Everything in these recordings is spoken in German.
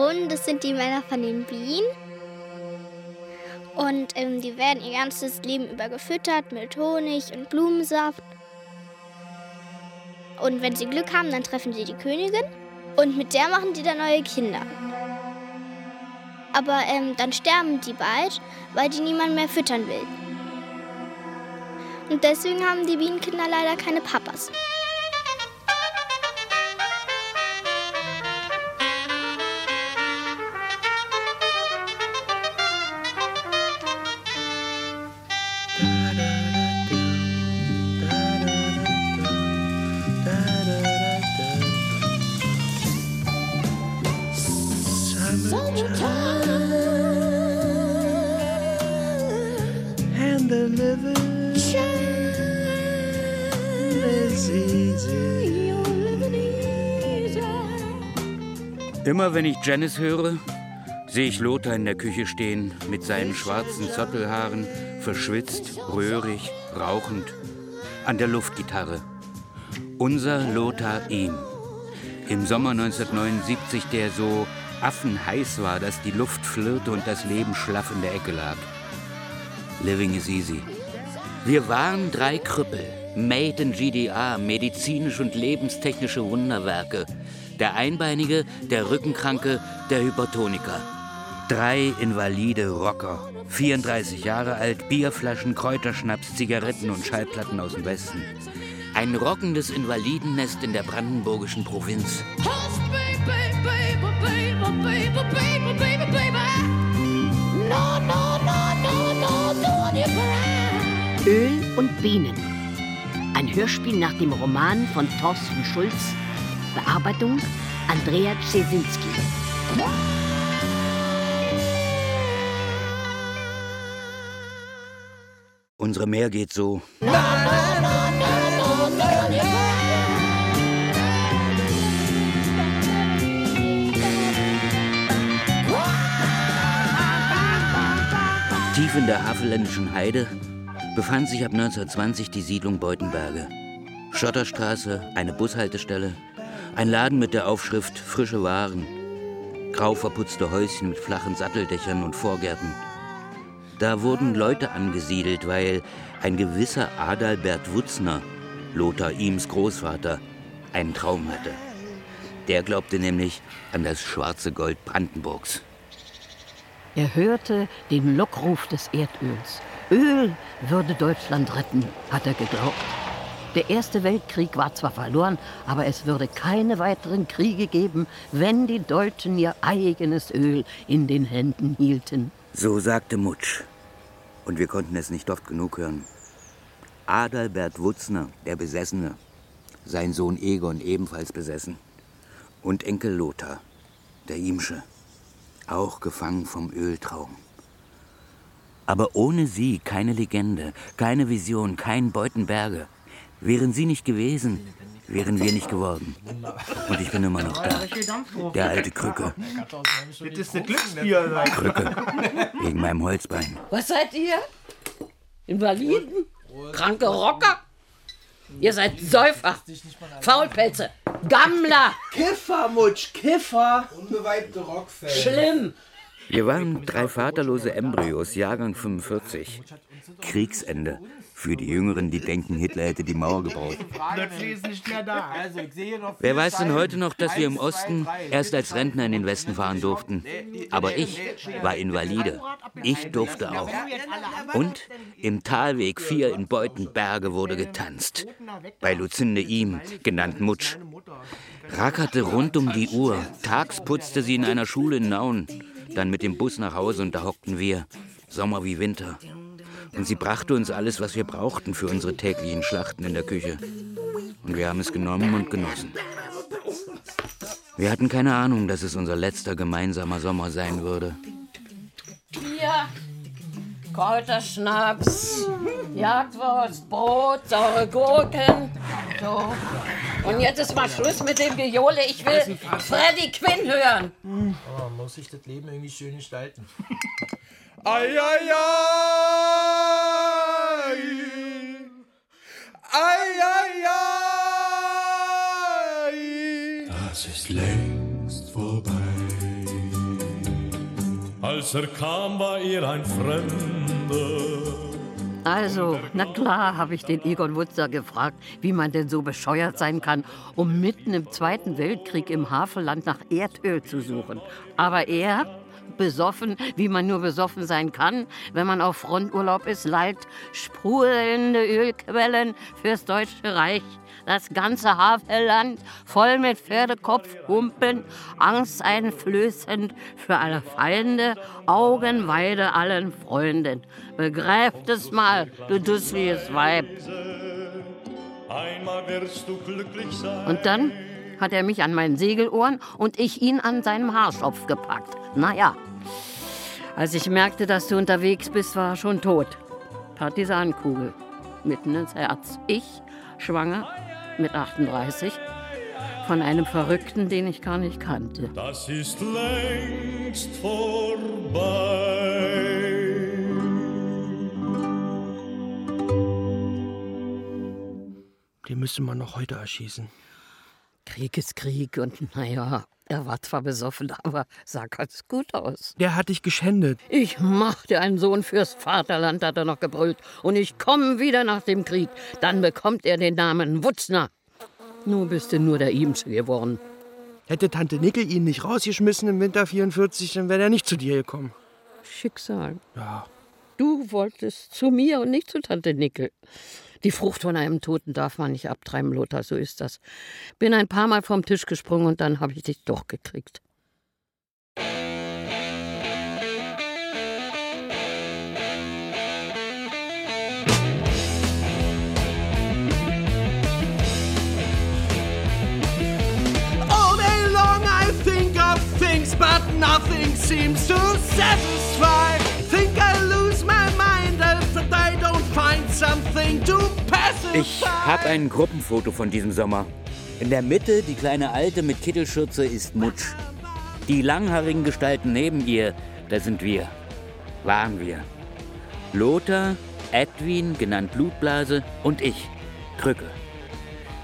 Drohnen, das sind die Männer von den Bienen. Und ähm, die werden ihr ganzes Leben über gefüttert mit Honig und Blumensaft. Und wenn sie Glück haben, dann treffen sie die Königin. Und mit der machen die dann neue Kinder. Aber ähm, dann sterben die bald, weil die niemand mehr füttern will. Und deswegen haben die Bienenkinder leider keine Papas. Immer wenn ich Janice höre, sehe ich Lothar in der Küche stehen mit seinen schwarzen Zottelhaaren, verschwitzt, röhrig, rauchend, an der Luftgitarre. Unser Lothar ihm. Im Sommer 1979, der so affenheiß war, dass die Luft flirrte und das Leben schlaff in der Ecke lag. Living is easy. Wir waren drei Krüppel, made in GDA, medizinisch und lebenstechnische Wunderwerke. Der Einbeinige, der Rückenkranke, der Hypertoniker. Drei invalide Rocker. 34 Jahre alt, Bierflaschen, Kräuterschnaps, Zigaretten und Schallplatten aus dem Westen. Ein rockendes Invalidennest in der brandenburgischen Provinz. Öl und Bienen. Ein Hörspiel nach dem Roman von Thorsten Schulz Bearbeitung Andrea Czesinski. Unsere Meer geht so. Tief in der havelländischen Heide befand sich ab 1920 die Siedlung Beutenberge. Schotterstraße, eine Bushaltestelle, ein Laden mit der Aufschrift Frische Waren. Grau verputzte Häuschen mit flachen Satteldächern und Vorgärten. Da wurden Leute angesiedelt, weil ein gewisser Adalbert Wutzner, Lothar Ihms Großvater, einen Traum hatte. Der glaubte nämlich an das schwarze Gold Brandenburgs. Er hörte den Lockruf des Erdöls. Öl würde Deutschland retten, hat er geglaubt. Der Erste Weltkrieg war zwar verloren, aber es würde keine weiteren Kriege geben, wenn die Deutschen ihr eigenes Öl in den Händen hielten. So sagte Mutsch. Und wir konnten es nicht oft genug hören. Adalbert Wutzner, der Besessene. Sein Sohn Egon ebenfalls besessen. Und Enkel Lothar, der Imsche. Auch gefangen vom Öltraum. Aber ohne sie keine Legende, keine Vision, kein Beutenberge. Wären Sie nicht gewesen, wären wir nicht geworden. Und ich bin immer noch da. Der alte Krücke. Das ist eine Glücksbier. Krücke. Wegen meinem Holzbein. Was seid ihr? Invaliden? Kranke Rocker? Ihr seid Säufer, Faulpelze, Gammler. Kiffer, Mutsch, Kiffer. Unbeweibte Rockfans. Schlimm. Wir waren drei vaterlose Embryos, Jahrgang 45. Kriegsende. Für die Jüngeren, die denken, Hitler hätte die Mauer gebaut. Plötzlich ist nicht mehr da. Also, Wer weiß denn heute noch, dass wir im Osten erst als Rentner in den Westen fahren durften? Aber ich war Invalide. Ich durfte auch. Und im Talweg 4 in Beutenberge wurde getanzt. Bei Luzinde ihm, genannt Mutsch. Rackerte rund um die Uhr. Tags putzte sie in einer Schule in Nauen. Dann mit dem Bus nach Hause und da hockten wir. Sommer wie Winter. Und sie brachte uns alles, was wir brauchten für unsere täglichen Schlachten in der Küche. Und wir haben es genommen und genossen. Wir hatten keine Ahnung, dass es unser letzter gemeinsamer Sommer sein würde. Bier, Kräuterschnaps, Jagdwurst, Brot, saure Gurken. So. Und jetzt ist mal Schluss mit dem Gejohle. Ich will Freddy Quinn hören. Oh, man muss sich das Leben irgendwie schön gestalten. Ei, ei, ei. Ei, ei, ei. Das ist längst längst vorbei. Als er kam, war er ein Fremder. Also, na klar, habe ich den Egon Wutzer gefragt, wie man denn so bescheuert sein kann, um mitten im Zweiten Weltkrieg im Havelland nach Erdöl zu suchen. Aber er, besoffen, wie man nur besoffen sein kann, wenn man auf Fronturlaub ist, lallt sprudelnde Ölquellen fürs Deutsche Reich. Das ganze Havelland voll mit Pferdekopfhumpen, angsteinflößend für alle Feinde, Augenweide allen Freunden. Begreift es mal, du dusseliges Weib. Einmal wirst du glücklich sein. Und dann hat er mich an meinen Segelohren und ich ihn an seinem Haarschopf gepackt. Naja, als ich merkte, dass du unterwegs bist, war er schon tot. Partisanenkugel, mitten ins Herz. Ich, schwanger, mit 38, von einem Verrückten, den ich gar nicht kannte. Das ist längst vorbei. Den müsste man noch heute erschießen. Krieg ist Krieg und naja, er war zwar besoffen, aber sah ganz gut aus. Der hat dich geschändet. Ich machte einen Sohn fürs Vaterland, hat er noch gebrüllt. Und ich komme wieder nach dem Krieg. Dann bekommt er den Namen Wutzner. Nun bist du nur der Ihmsche geworden. Hätte Tante Nickel ihn nicht rausgeschmissen im Winter 44, dann wäre er nicht zu dir gekommen. Schicksal. Ja. Du wolltest zu mir und nicht zu Tante Nickel. Die Frucht von einem Toten darf man nicht abtreiben, Lothar, so ist das. Bin ein paar Mal vom Tisch gesprungen und dann habe ich dich doch gekriegt. But nothing seems to satisfy. Think I lose my mind if I don't find something to. Ich habe ein Gruppenfoto von diesem Sommer. In der Mitte die kleine Alte mit Kittelschürze ist Mutsch. Die langhaarigen Gestalten neben ihr, da sind wir. Waren wir. Lothar, Edwin, genannt Blutblase, und ich, Krücke.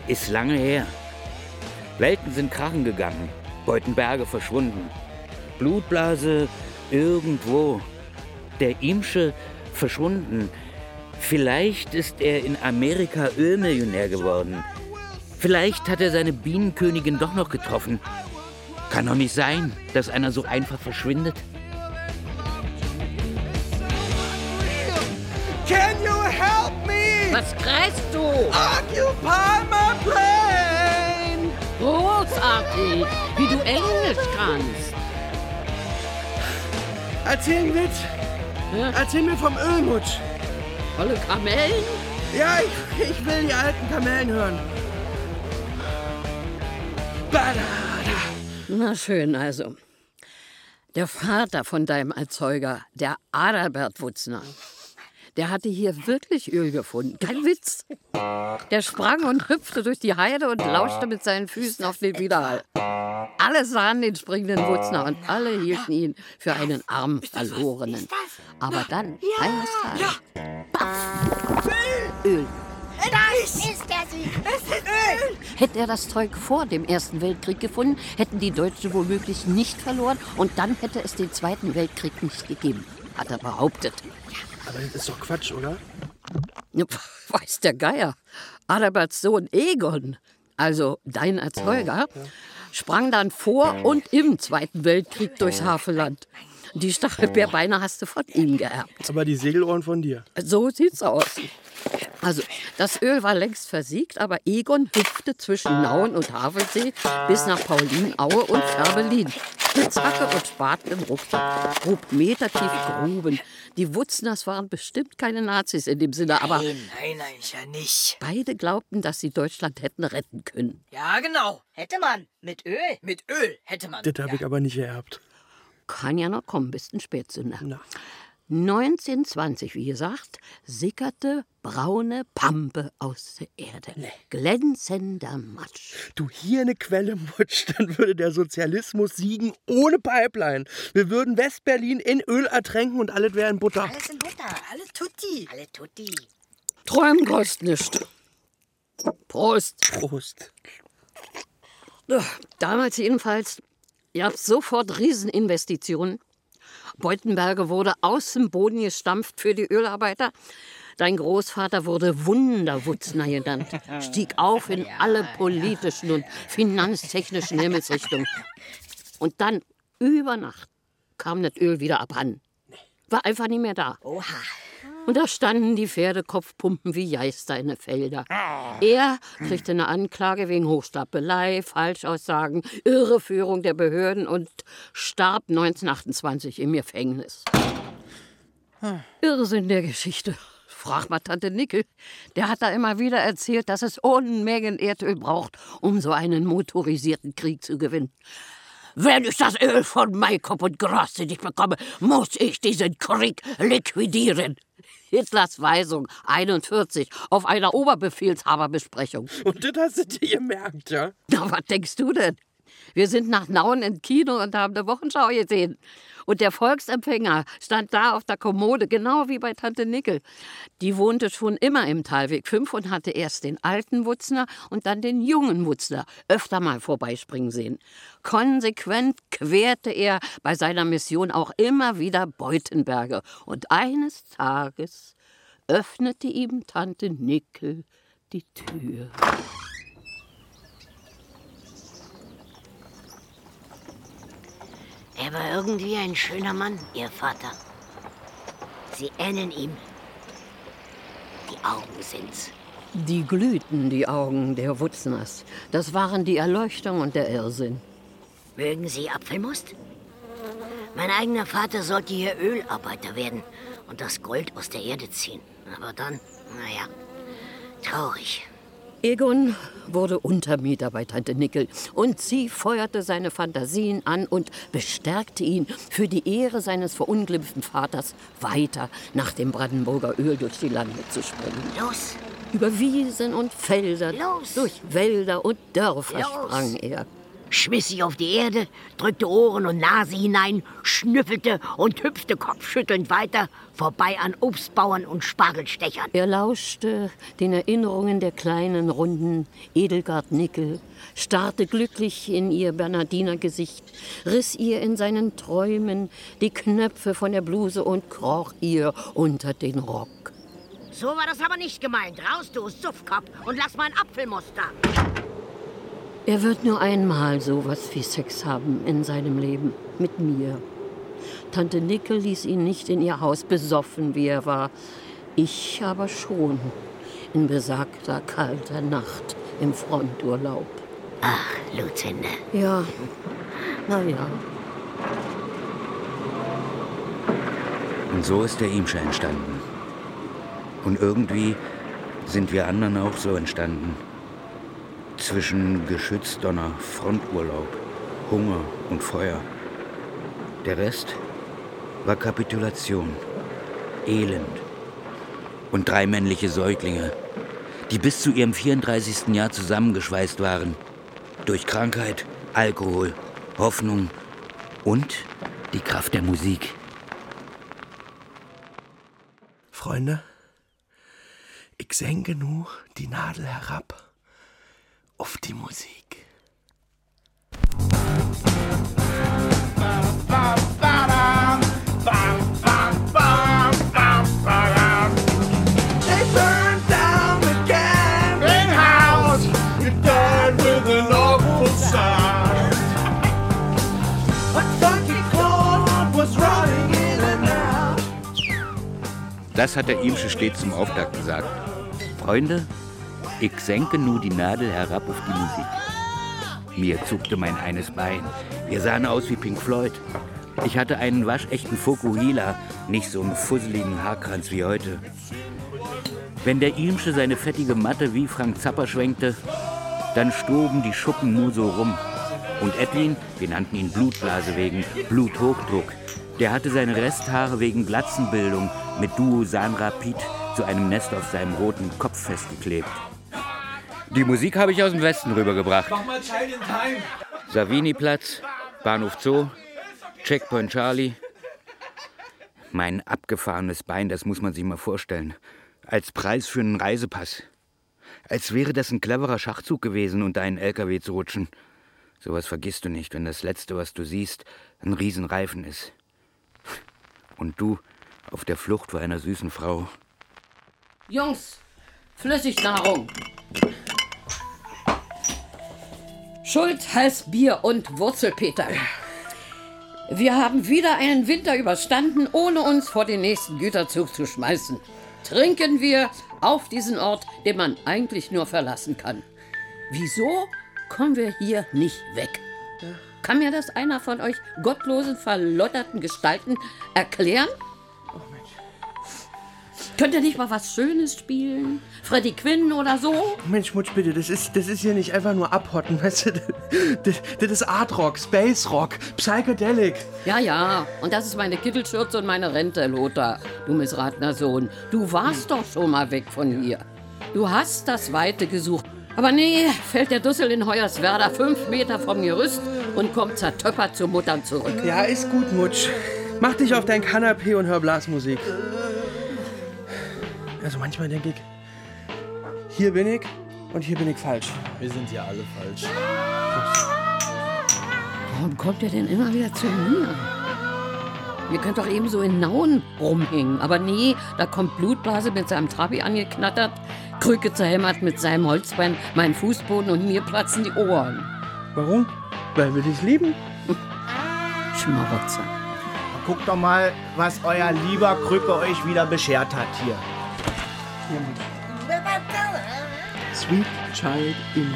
Ist lange her. Welten sind krachen gegangen, Beutenberge verschwunden. Blutblase irgendwo. Der Imsche verschwunden. Vielleicht ist er in Amerika Ölmillionär geworden. Vielleicht hat er seine Bienenkönigin doch noch getroffen. Kann doch nicht sein, dass einer so einfach verschwindet. Can you help me? Was kreist du? Occupy my brain! Großartig, wie du Englisch kannst. Erzähl. Ja. Erzähl mir vom Ölmutsch. Volle Kamellen? Ja, ich, ich will die alten Kamellen hören. Badada. Na schön, also. Der Vater von deinem Erzeuger, der Adalbert Wutzner, der hatte hier wirklich Öl gefunden. Kein Witz. Der sprang und hüpfte durch die Heide und lauschte mit seinen Füßen auf den Widerhall. Alle sahen den springenden Wutzner und alle hielten ihn für einen armen Verlorenen. Aber dann, eines Tages, Baff, Öl. Das ist der Sieg. Hätte er das Zeug vor dem Ersten Weltkrieg gefunden, hätten die Deutschen womöglich nicht verloren und dann hätte es den Zweiten Weltkrieg nicht gegeben, hat er behauptet. Aber das ist doch Quatsch, oder? Weiß der Geier. Adalberts Sohn Egon, also dein Erzeuger, sprang dann vor und im Zweiten Weltkrieg durchs Havelland. Die Stachelbeerbeine hast du von ihm geerbt. Aber die Segelohren von dir. So sieht's aus. Also, das Öl war längst versiegt, aber Egon hüpfte zwischen Nauen und Havelsee bis nach Paulinaue und Färbelin. Spitzhacke und Spaten im Rucksack, grub metertief Gruben. Die Wutzners waren bestimmt keine Nazis in dem Sinne, aber Nein, nein, nein, ja nicht. beide glaubten, dass sie Deutschland hätten retten können. Ja, genau. Hätte man. Mit Öl. Mit Öl hätte man. Das habe ja. ich aber nicht geerbt. Kann ja noch kommen, bist ein Spätzünder. Na. 1920, wie gesagt, sickerte braune Pampe aus der Erde. Glänzender Matsch. Du hier eine Quelle mutscht, dann würde der Sozialismus siegen ohne Pipeline. Wir würden Westberlin in Öl ertränken und alles wäre in Butter. Alles in Butter. Alle Tutti. Alle Tutti. Träumen kostet nicht. Prost. Prost. Damals jedenfalls gab sofort Rieseninvestitionen. Beutenberge wurde aus dem Boden gestampft für die Ölarbeiter. Dein Großvater wurde Wunderwutzner genannt, stieg auf in alle politischen und finanztechnischen Himmelsrichtungen. Und dann, über Nacht, kam das Öl wieder abhanden. War einfach nicht mehr da. Oha. Und da standen die Pferdekopfpumpen wie Geister in den Felder. Er kriegte eine Anklage wegen Hochstapelei, Falschaussagen, Irreführung der Behörden und starb 1928 im Gefängnis. Irrsinn der Geschichte. Frag mal Tante Nickel. Der hat da immer wieder erzählt, dass es Unmengen Erdöl braucht, um so einen motorisierten Krieg zu gewinnen. Wenn ich das Öl von Maikop und Grasse nicht bekomme, muss ich diesen Krieg liquidieren. Hitlers Weisung 41 auf einer Oberbefehlshaberbesprechung. Und das hast du dir gemerkt, ja? Na, was denkst du denn? Wir sind nach Nauen ins Kino und haben eine Wochenschau gesehen. Und der Volksempfänger stand da auf der Kommode, genau wie bei Tante Nickel. Die wohnte schon immer im Talweg 5 und hatte erst den alten Wutzner und dann den jungen Wutzner öfter mal vorbeispringen sehen. Konsequent querte er bei seiner Mission auch immer wieder Beutenberge. Und eines Tages öffnete ihm Tante Nickel die Tür. Er war irgendwie ein schöner Mann, Ihr Vater. Sie ähneln ihm. Die Augen sind's. Die glühten, die Augen der Wutzners. Das waren die Erleuchtung und der Irrsinn. Mögen Sie Apfelmust? Mein eigener Vater sollte hier Ölarbeiter werden und das Gold aus der Erde ziehen. Aber dann, naja, traurig. Egon wurde Untermieter bei Tante Nickel und sie feuerte seine Fantasien an und bestärkte ihn, für die Ehre seines verunglimpften Vaters weiter nach dem Brandenburger Öl durch die Lande zu springen. Los! Über Wiesen und Felder, Los! durch Wälder und Dörfer Los! sprang er. Schmiss sich auf die Erde, drückte Ohren und Nase hinein, schnüffelte und hüpfte kopfschüttelnd weiter, vorbei an Obstbauern und Spargelstechern. Er lauschte den Erinnerungen der kleinen, runden Edelgard Nickel, starrte glücklich in ihr Bernardinergesicht, riss ihr in seinen Träumen die Knöpfe von der Bluse und kroch ihr unter den Rock. So war das aber nicht gemeint. Raus, du Suffkopf, und lass mal ein Apfelmuster. Er wird nur einmal sowas wie Sex haben in seinem Leben mit mir. Tante Nickel ließ ihn nicht in ihr Haus besoffen, wie er war. Ich aber schon in besagter kalter Nacht im Fronturlaub. Ach, Luzinde. Ja, na ja. Und so ist der Imsche entstanden. Und irgendwie sind wir anderen auch so entstanden. Zwischen Geschützdonner, Fronturlaub, Hunger und Feuer. Der Rest war Kapitulation, Elend und drei männliche Säuglinge, die bis zu ihrem 34. Jahr zusammengeschweißt waren. Durch Krankheit, Alkohol, Hoffnung und die Kraft der Musik. Freunde, ich senke nu die Nadel herab auf die Musik. Das hat der Imsche stets zum Auftakt gesagt. Freunde, ich senke nu die Nadel herab auf die Musik. Mir zuckte mein eines Bein. Wir sahen aus wie Pink Floyd. Ich hatte einen waschechten Fokuhila, nicht so einen fusseligen Haarkranz wie heute. Wenn der Imsche seine fettige Matte wie Frank Zappa schwenkte, dann stoben die Schuppen nur so rum. Und Edwin, wir nannten ihn Blutblase wegen Bluthochdruck, der hatte seine Resthaare wegen Glatzenbildung mit Duosanrapid zu einem Nest auf seinem roten Kopf festgeklebt. Die Musik habe ich aus dem Westen rübergebracht. Nochmal Child in Time. Savini-Platz, Bahnhof Zoo, Checkpoint Charlie. Mein abgefahrenes Bein, das muss man sich mal vorstellen. Als Preis für einen Reisepass. Als wäre das ein cleverer Schachzug gewesen, unter einen LKW zu rutschen. Sowas vergisst du nicht, wenn das Letzte, was du siehst, ein Riesenreifen ist. Und du auf der Flucht vor einer süßen Frau. Jungs, Flüssignahrung. Schuld, Hals, Bier und Wurzelpeter. Wir haben wieder einen Winter überstanden, ohne uns vor den nächsten Güterzug zu schmeißen. Trinken wir auf diesen Ort, den man eigentlich nur verlassen kann. Wieso kommen wir hier nicht weg? Kann mir das einer von euch gottlosen, verlotterten Gestalten erklären? Könnt ihr nicht mal was Schönes spielen? Freddy Quinn oder so? Mensch, Mutsch, bitte, das ist, das ist hier nicht einfach nur abhotten, weißt du? Das, das ist Art Rock, Space Rock, Psychedelic. Ja, ja. Und das ist meine Kittelschürze und meine Rente, Lothar. Du missratener Sohn. Du warst doch schon mal weg von hier. Du hast das Weite gesucht. Aber nee, fällt der Dussel in Hoyerswerda fünf Meter vom Gerüst und kommt zertöppert zu Muttern zurück. Ja, ist gut, Mutsch. Mach dich auf dein Kanapee und hör Blasmusik. Also manchmal denke ich, hier bin ich und hier bin ich falsch. Wir sind ja alle falsch. Warum kommt ihr denn immer wieder zu mir? Ihr könnt doch ebenso in Nauen rumhängen. Aber nee, da kommt Blutblase mit seinem Trabi angeknattert, Krücke zerhämmert mit seinem Holzbein meinen Fußboden und mir platzen die Ohren. Warum? Weil wir dich lieben. Schmarotzer. Guckt doch mal, was euer lieber Krücke euch wieder beschert hat hier. Sweet Child in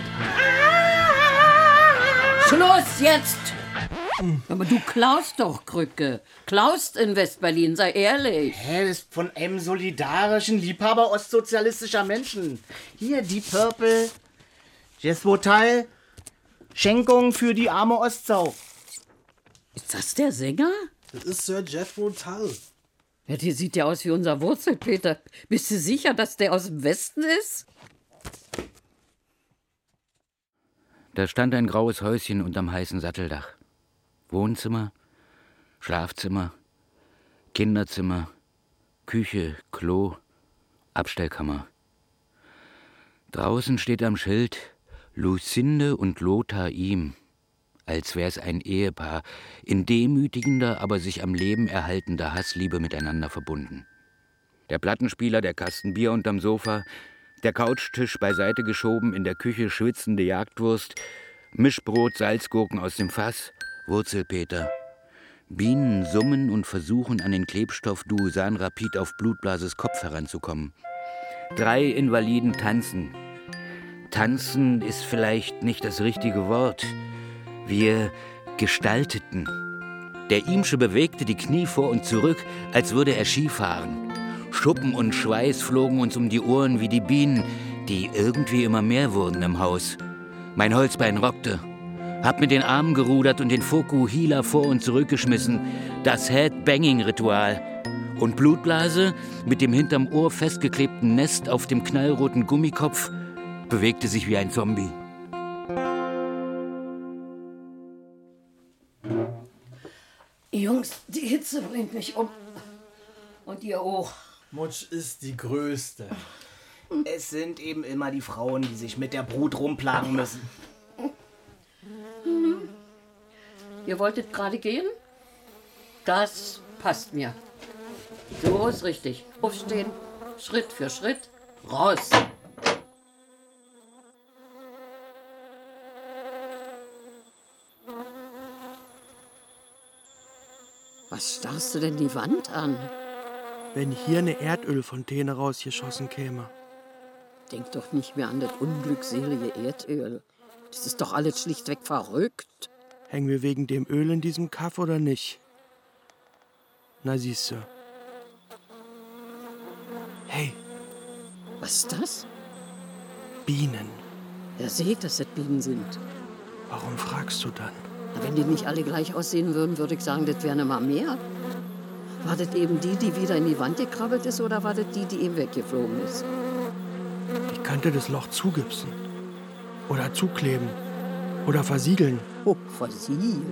Schluss jetzt! Aber du klaust doch, Krücke. Klaust in Westberlin, sei ehrlich. Hä, das ist von einem solidarischen Liebhaber ostsozialistischer Menschen. Hier, die Purple. Jesvotal. Schenkung für die arme Ostsau. Ist das der Sänger? Das ist Sir Jethro Tull. Ja, der sieht ja aus wie unser Wurzelpeter. Bist du sicher, dass der aus dem Westen ist? Da stand ein graues Häuschen unterm heißen Satteldach. Wohnzimmer, Schlafzimmer, Kinderzimmer, Küche, Klo, Abstellkammer. Draußen steht am Schild Lucinde und Lothar ihm, als wär's ein Ehepaar, in demütigender, aber sich am Leben erhaltender Hassliebe miteinander verbunden. Der Plattenspieler, der Kasten Bier unterm Sofa, der Couchtisch beiseite geschoben, in der Küche schwitzende Jagdwurst, Mischbrot, Salzgurken aus dem Fass, Wurzelpeter. Bienen summen und versuchen an den Klebstoff Duusan Rapid auf Blutblases Kopf heranzukommen. Drei Invaliden tanzen. Tanzen ist vielleicht nicht das richtige Wort. Wir gestalteten. Der Imsche bewegte die Knie vor und zurück, als würde er Skifahren. Schuppen und Schweiß flogen uns um die Ohren wie die Bienen, die irgendwie immer mehr wurden im Haus. Mein Holzbein rockte. Hab mit den Armen gerudert und den Fokuhila vor und zurückgeschmissen. Das Headbanging-Ritual. Und Blutblase, mit dem hinterm Ohr festgeklebten Nest auf dem knallroten Gummikopf, bewegte sich wie ein Zombie. Jungs, die Hitze bringt mich um. Und ihr auch. Mutsch ist die Größte. Es sind eben immer die Frauen, die sich mit der Brut rumplagen müssen. Ihr wolltet gerade gehen? Das passt mir. So ist richtig. Aufstehen, Schritt für Schritt, raus. Was starrst du denn die Wand an? Wenn hier eine Erdölfontäne rausgeschossen käme. Denk doch nicht mehr an das unglückselige Erdöl. Das ist doch alles schlichtweg verrückt. Hängen wir wegen dem Öl in diesem Kaff oder nicht? Na siehst du. Hey, Was ist das? Bienen. Ihr seht, dass das Bienen sind. Warum fragst du dann? Na, Wenn die nicht alle gleich aussehen würden, würde ich sagen, das wären immer mehr. War das eben die, die wieder in die Wand gekrabbelt ist, oder war das die, die eben weggeflogen ist? Ich könnte das Loch zugipsen. Oder zukleben. Oder versiegeln. Oh, versiegeln.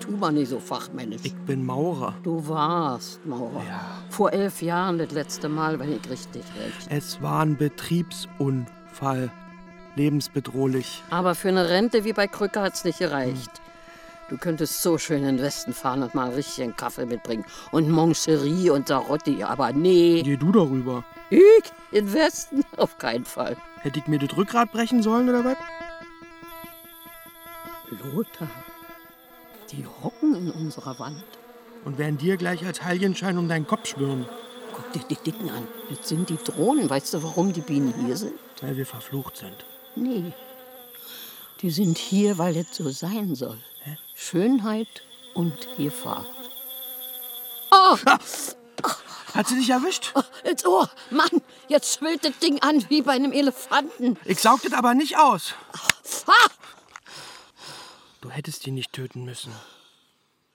Tu mal nicht so fachmännisch. Ich bin Maurer. Du warst Maurer. Vor elf Jahren das letzte Mal, wenn ich richtig rechne. Es war ein Betriebsunfall. lebensbedrohlich. Aber für eine Rente wie bei Krücke hat's nicht gereicht. Du könntest so schön in den Westen fahren und mal richtig einen Kaffee mitbringen. Und Moncherie und Sarotti, aber nee. Geh du darüber. Ich? In den Westen? Auf keinen Fall. Hätte ich mir das Rückgrat brechen sollen oder was? Lothar, die hocken in unserer Wand. Und werden dir gleich als Heiligenschein um deinen Kopf schwören. Guck dir die Dicken an. Das sind die Drohnen. Weißt du, warum die Bienen hier sind? Weil wir verflucht sind. Nee. Die sind hier, weil es so sein soll. Schönheit und Gefahr. Oh! Hat sie dich erwischt? Oh, ins Ohr. Mann, jetzt schwillt das Ding an wie bei einem Elefanten. Ich saug das aber nicht aus. Ah! Du hättest ihn nicht töten müssen.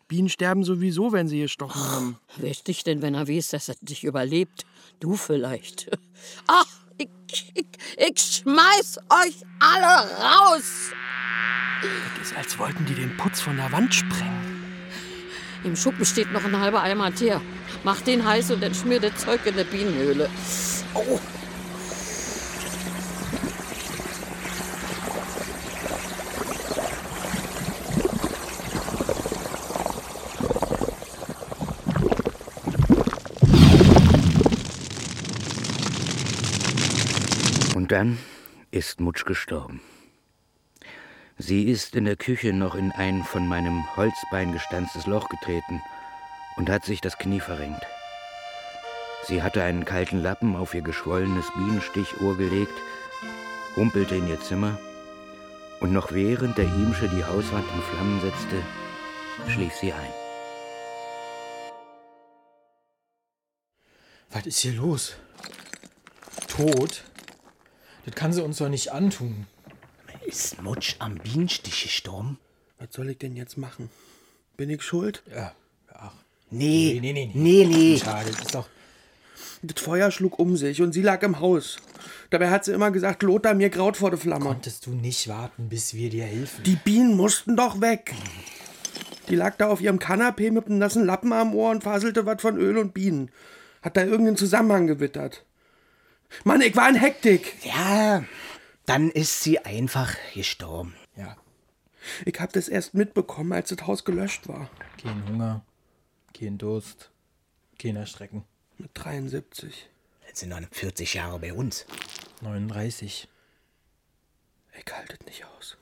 Bienen sterben sowieso, wenn sie gestochen haben. Wer ist dich denn, wenn er weiß, dass er dich überlebt? Du vielleicht. Ach, ich, ich, ich schmeiß euch alle raus! Das ist, als wollten die den Putz von der Wand sprengen. Im Schuppen steht noch ein halber Eimer Teer. Mach den heiß und dann schmier das Zeug in der Bienenhöhle. Oh. Und dann ist Mutsch gestorben. Sie ist in der Küche noch in ein von meinem Holzbein gestanztes Loch getreten und hat sich das Knie verrenkt. Sie hatte einen kalten Lappen auf ihr geschwollenes Bienenstichohr gelegt, humpelte in ihr Zimmer und noch während der Ihmsche die Hauswand in Flammen setzte, schlief sie ein. Was ist hier los? Tot? Das kann sie uns doch nicht antun. Ist Mutsch am Bienenstich gestorben? Was soll ich denn jetzt machen? Bin ich schuld? Ja. Ach. Nee. Nee, nee, nee. Nee, nee. Schade, das ist doch. Das Feuer schlug um sich und sie lag im Haus. Dabei hat sie immer gesagt, Lothar, mir graut vor der Flamme. Konntest du nicht warten, bis wir dir helfen? Die Bienen mussten doch weg. Die lag da auf ihrem Kanapee mit einem nassen Lappen am Ohr und faselte was von Öl und Bienen. Hat da irgendeinen Zusammenhang gewittert. Mann, ich war in Hektik. Ja, dann ist sie einfach gestorben. Ja. Ich hab das erst mitbekommen, als das Haus gelöscht war. Kein Hunger, kein Durst, keiner Strecken. Mit 73. Jetzt sind noch 40 Jahre bei uns. 39. Ich halte es nicht aus.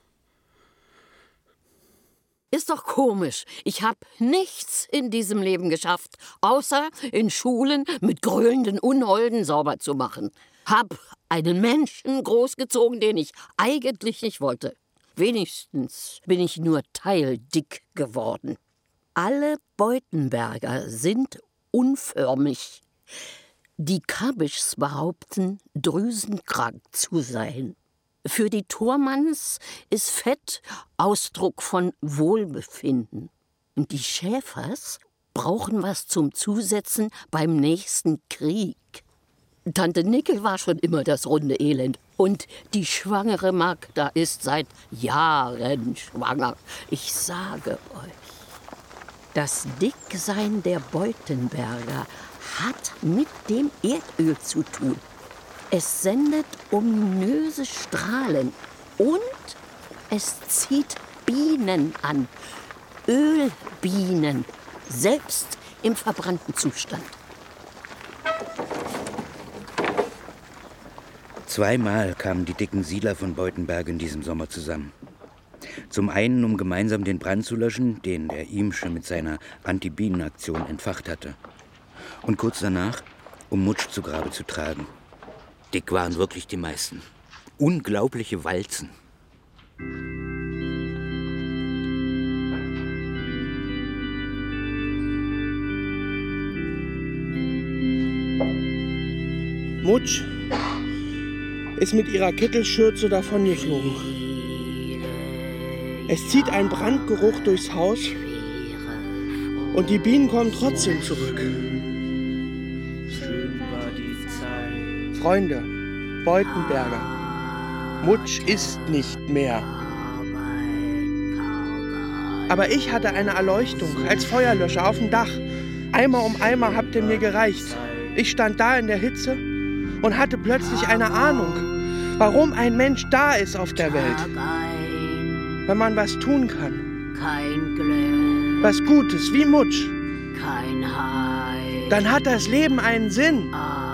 Ist doch komisch. Ich hab nichts in diesem Leben geschafft, außer in Schulen mit grölenden Unholden sauber zu machen. Hab einen Menschen großgezogen, den ich eigentlich nicht wollte. Wenigstens bin ich nur teildick geworden. Alle Beutenberger sind unförmig. Die Kabischs behaupten, drüsenkrank zu sein. Für die Thormanns ist Fett Ausdruck von Wohlbefinden. Und die Schäfers brauchen was zum Zusetzen beim nächsten Krieg. Tante Nickel war schon immer das runde Elend. Und die schwangere Magda ist seit Jahren schwanger. Ich sage euch, das Dicksein der Beutenberger hat mit dem Erdöl zu tun. Es sendet ominöse Strahlen und es zieht Bienen an. Ölbienen, selbst im verbrannten Zustand. Zweimal kamen die dicken Siedler von Beutenberg in diesem Sommer zusammen. Zum einen, um gemeinsam den Brand zu löschen, den der Ihmsche mit seiner Anti-Bienen-Aktion entfacht hatte. Und kurz danach, um Mutsch zu Grabe zu tragen. Dick waren wirklich die meisten. Unglaubliche Walzen. Mutsch ist mit ihrer Kittelschürze davongeflogen. Es zieht ein Brandgeruch durchs Haus und die Bienen kommen trotzdem zurück. Freunde, Beutenberger, Mutsch ist nicht mehr. Aber ich hatte eine Erleuchtung als Feuerlöscher auf dem Dach. Eimer um Eimer habt ihr mir gereicht. Ich stand da in der Hitze und hatte plötzlich eine Ahnung. Warum ein Mensch da ist auf der Welt. Wenn man was tun kann. kein Glück, Was Gutes, wie Mutsch. kein Heil. Dann hat das Leben einen Sinn. Alles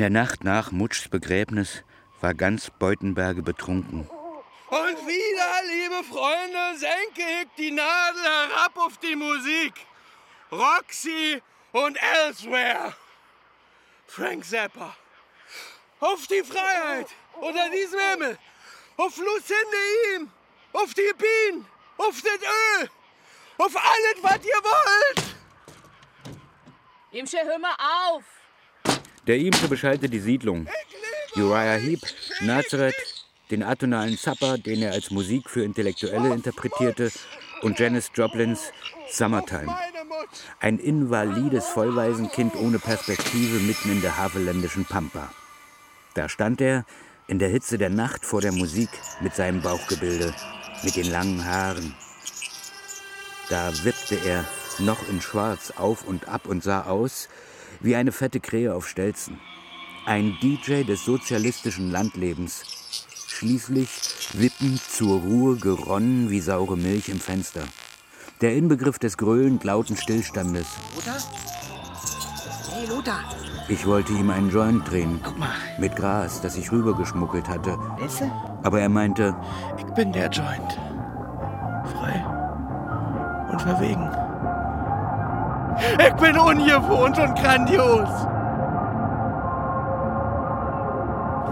der Nacht nach Mutschs Begräbnis war ganz Beutenberge betrunken. Und wieder, liebe Freunde, senke ich die Nadel herab auf die Musik. Roxy und Elsewhere. Frank Zappa. Auf die Freiheit unter diesem Himmel. Auf Lucinde ihm. Auf die Bienen. Auf das Öl. Auf alles, was ihr wollt. Imsche, hör mal auf! Der Imse beschallte die Siedlung. Uriah Heep, Nazareth, den atonalen Zappa, den er als Musik für Intellektuelle interpretierte, und Janis Joplins Summertime. Ein invalides Vollwaisenkind ohne Perspektive mitten in der havelländischen Pampa. Da stand er in der Hitze der Nacht vor der Musik mit seinem Bauchgebilde, mit den langen Haaren. Da wippte er noch in Schwarz auf und ab und sah aus wie eine fette Krähe auf Stelzen. Ein DJ des sozialistischen Landlebens. Schließlich wippend zur Ruhe geronnen wie saure Milch im Fenster. Der Inbegriff des gröhlend lauten Stillstandes. Lothar? Hey, Lothar. Ich wollte ihm einen Joint drehen. Mit Gras, das ich rübergeschmuggelt hatte. Weißt Aber er meinte, Ich bin der Joint. Frei und verwegen. Ich bin ungewohnt und grandios.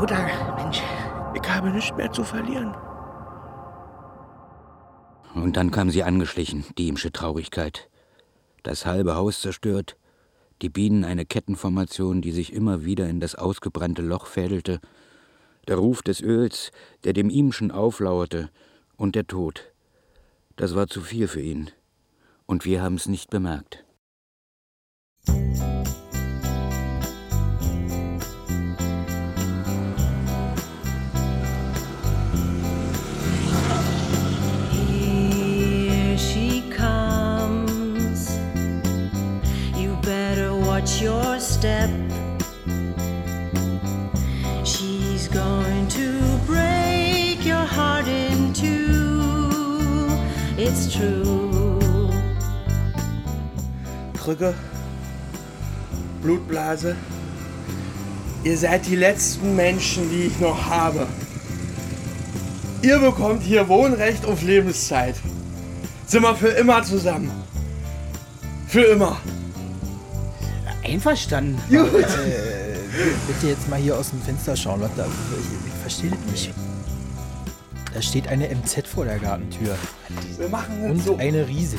Lothar, Mensch. Ich habe nichts mehr zu verlieren. Und dann kam sie angeschlichen, die Imsche Traurigkeit. Das halbe Haus zerstört, die Bienen eine Kettenformation, die sich immer wieder in das ausgebrannte Loch fädelte, der Ruf des Öls, der dem Ihmschen auflauerte, und der Tod. Das war zu viel für ihn. Und wir haben es nicht bemerkt. Your step. She's going to break your heart in two. It's true. Krücke, Blutblase. Ihr seid die letzten Menschen, die ich noch habe. Ihr bekommt hier Wohnrecht auf Lebenszeit. Sind wir für immer zusammen. Für immer. Einverstanden. Gut. Äh, bitte jetzt mal hier aus dem Fenster schauen. Was da, ich, ich verstehe das nicht. Da steht eine MZ vor der Gartentür. Wir machen es Und so. eine Riese.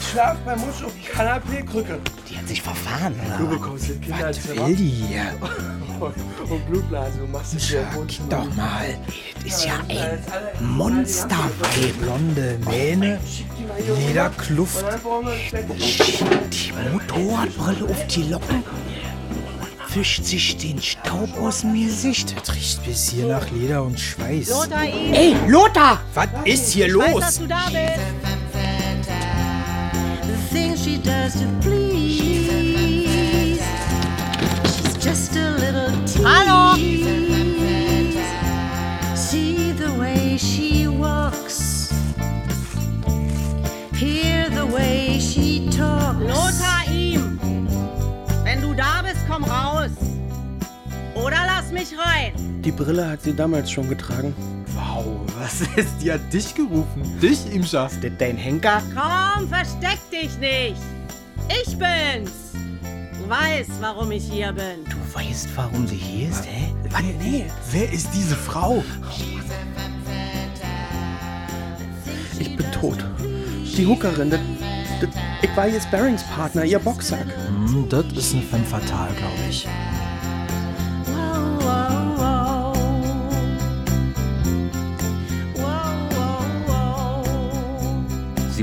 Ich schlaf bei Musch auf die Kanapee-Krücke. Die hat sich verfahren, Du oder? bekommst das Kinderzimmer. will die hier? Und Blutblase, du machst es dir Wunsch. Doch mal. Das ist ja ein Monster-Weib. Blonde Mähne, Lederkluft. Die Motorradbrille auf die Locken. Wischt sich den Staub aus dem Gesicht. Das riecht bis hier nach Leder und Schweiß. Lothar! Ey, Lothar! Was ist hier Ich weiß, los? dass she does to please. She's just a little tease. Hallo? See the way she walks. Hear the way she talks. Lothar, ihm! Wenn du da bist, komm raus! Oder lass mich rein! Die Brille hat sie damals schon getragen. Was ist? Die hat dich gerufen. Dich, Imscha. Ist das dein Henker? Komm, versteck dich nicht! Ich bin's! Du weißt, warum ich hier bin. Du weißt, warum sie hier ist, hä? Was? Nee. Wer ist diese Frau? Ich bin tot. Die Hookerin, das, das, ich war ihr Sparringspartner, ihr Boxsack. Hm, das ist ein Femme Fatale, glaube ich.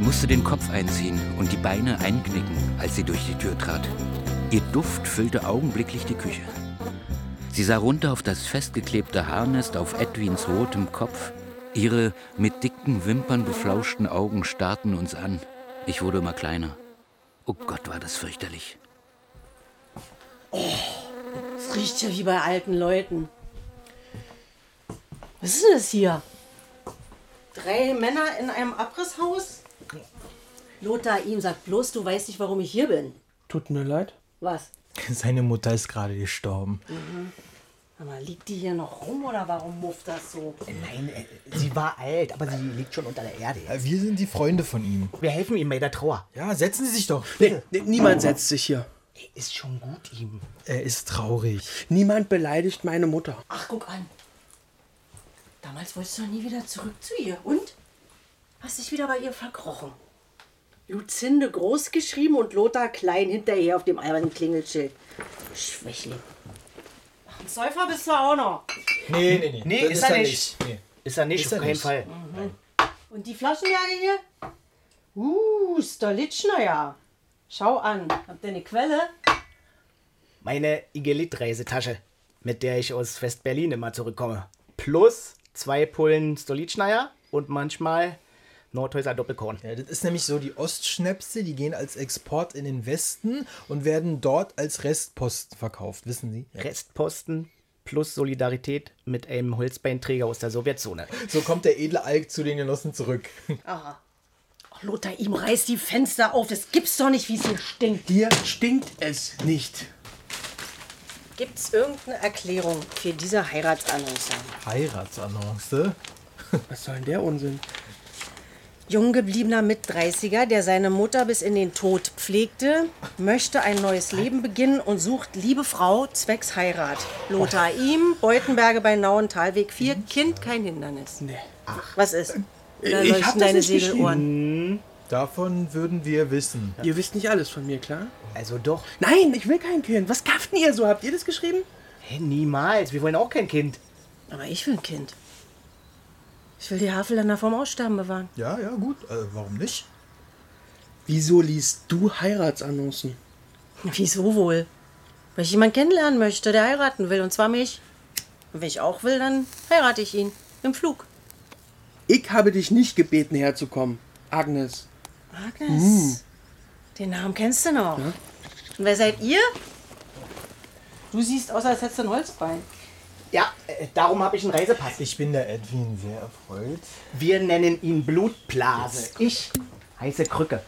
Musste den Kopf einziehen und die Beine einknicken, als sie durch die Tür trat. Ihr Duft füllte augenblicklich die Küche. Sie sah runter auf das festgeklebte Haarnest auf Edwins rotem Kopf. Ihre mit dicken Wimpern beflauschten Augen starrten uns an. Ich wurde immer kleiner. Oh Gott, war das fürchterlich. Es riecht ja wie bei alten Leuten. Was ist denn das hier? Drei Männer in einem Abrisshaus? Lothar, ihm sagt bloß, du weißt nicht, warum ich hier bin. Tut mir leid. Was? Seine Mutter ist gerade gestorben. Mhm. Aber liegt die hier noch rum oder warum mufft das so? Nein, äh, sie war alt, aber sie liegt schon unter der Erde. Äh, Wir sind die Freunde von ihm. Wir helfen ihm bei der Trauer. Ja, setzen Sie sich doch. Nee, nee, niemand setzt sich hier. Ist schon gut ihm. Er ist traurig. Niemand beleidigt meine Mutter. Ach, guck an. Damals wolltest du doch nie wieder zurück zu ihr. Und? Hast dich wieder bei ihr verkrochen. Luzinde groß geschrieben und Lothar klein hinterher auf dem albernen Klingelschild. Schwächling. Ach, ein Säufer bist du auch noch. Nee, nee, nee. Nee, Das ist, ist er nicht. nicht. Nee. Ist er nicht, Ist auf er keinen nicht. Fall. Und die Flaschenjäger hier? Uh, Stolitschner ja. Schau an. Habt ihr eine Quelle? Meine Igelit-Reisetasche, mit der ich aus West-Berlin immer zurückkomme. Plus zwei Pullen Stolitschneier und manchmal Nordhäuser Doppelkorn. Ja, das ist nämlich so, die Ostschnäpse, die gehen als Export in den Westen und werden dort als Restpost verkauft, wissen Sie? Ja. Restposten plus Solidarität mit einem Holzbeinträger aus der Sowjetzone. So kommt der edle Alk zu den Genossen zurück. Aha. Ach, Lothar, ihm reißt die Fenster auf. Das gibt's doch nicht, wie es hier stinkt. Hier stinkt es nicht. Gibt's irgendeine Erklärung für diese Heiratsannonce? Heiratsannonce? Was soll denn der Unsinn? Jung gebliebener Mit-30er, der seine Mutter bis in den Tod pflegte, möchte ein neues Leben beginnen und sucht liebe Frau zwecks Heirat. Lothar ihm, Beutenberge bei Nauen, Talweg 4, Kind kein Hindernis. Nee. Ach, was ist? Da Ich hab deine nicht Segelohren. Davon würden wir wissen. Ihr wisst nicht alles von mir, klar? Also doch. Nein, ich will kein Kind. Was kafft denn ihr so? Habt ihr das geschrieben? Hey, niemals. Wir wollen auch kein Kind. Aber ich will ein Kind. Ich will die Havelländer vom Aussterben bewahren. Ja, ja, gut. Äh, warum nicht? Wieso liest du Heiratsannoncen? Wieso wohl? Weil ich jemanden kennenlernen möchte, der heiraten will, und zwar mich. Und wenn ich auch will, dann heirate ich ihn. Im Flug. Ich habe dich nicht gebeten, herzukommen. Agnes. Agnes. Hm. Den Namen kennst du noch. Und wer seid ihr? Du siehst aus, als hättest du ein Holzbein. Ja, äh, darum habe ich einen Reisepass. Ich bin der Edwin sehr erfreut. Wir nennen ihn Blutblase. Ich heiße Krücke.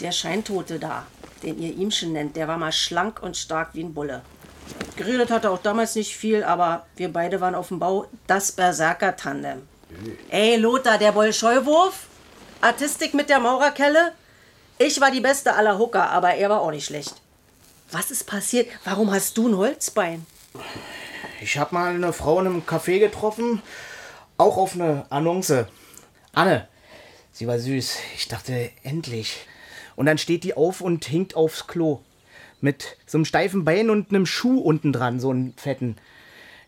Der Scheintote da, den ihr Ihmchen nennt, der war mal schlank und stark wie ein Bulle. Geredet hat er auch damals nicht viel, aber wir beide waren auf dem Bau das Berserker-Tandem. Ey, Lothar, der Bolscheuwurf? Artistik mit der Maurerkelle? Ich war die beste aller Hooker, aber er war auch nicht schlecht. Was ist passiert? Warum hast du ein Holzbein? Ich habe mal eine Frau in einem Café getroffen, auch auf eine Annonce. Anne. Sie war süß. Ich dachte, endlich. Und dann steht die auf und hinkt aufs Klo. Mit so einem steifen Bein und einem Schuh unten dran, so einen fetten.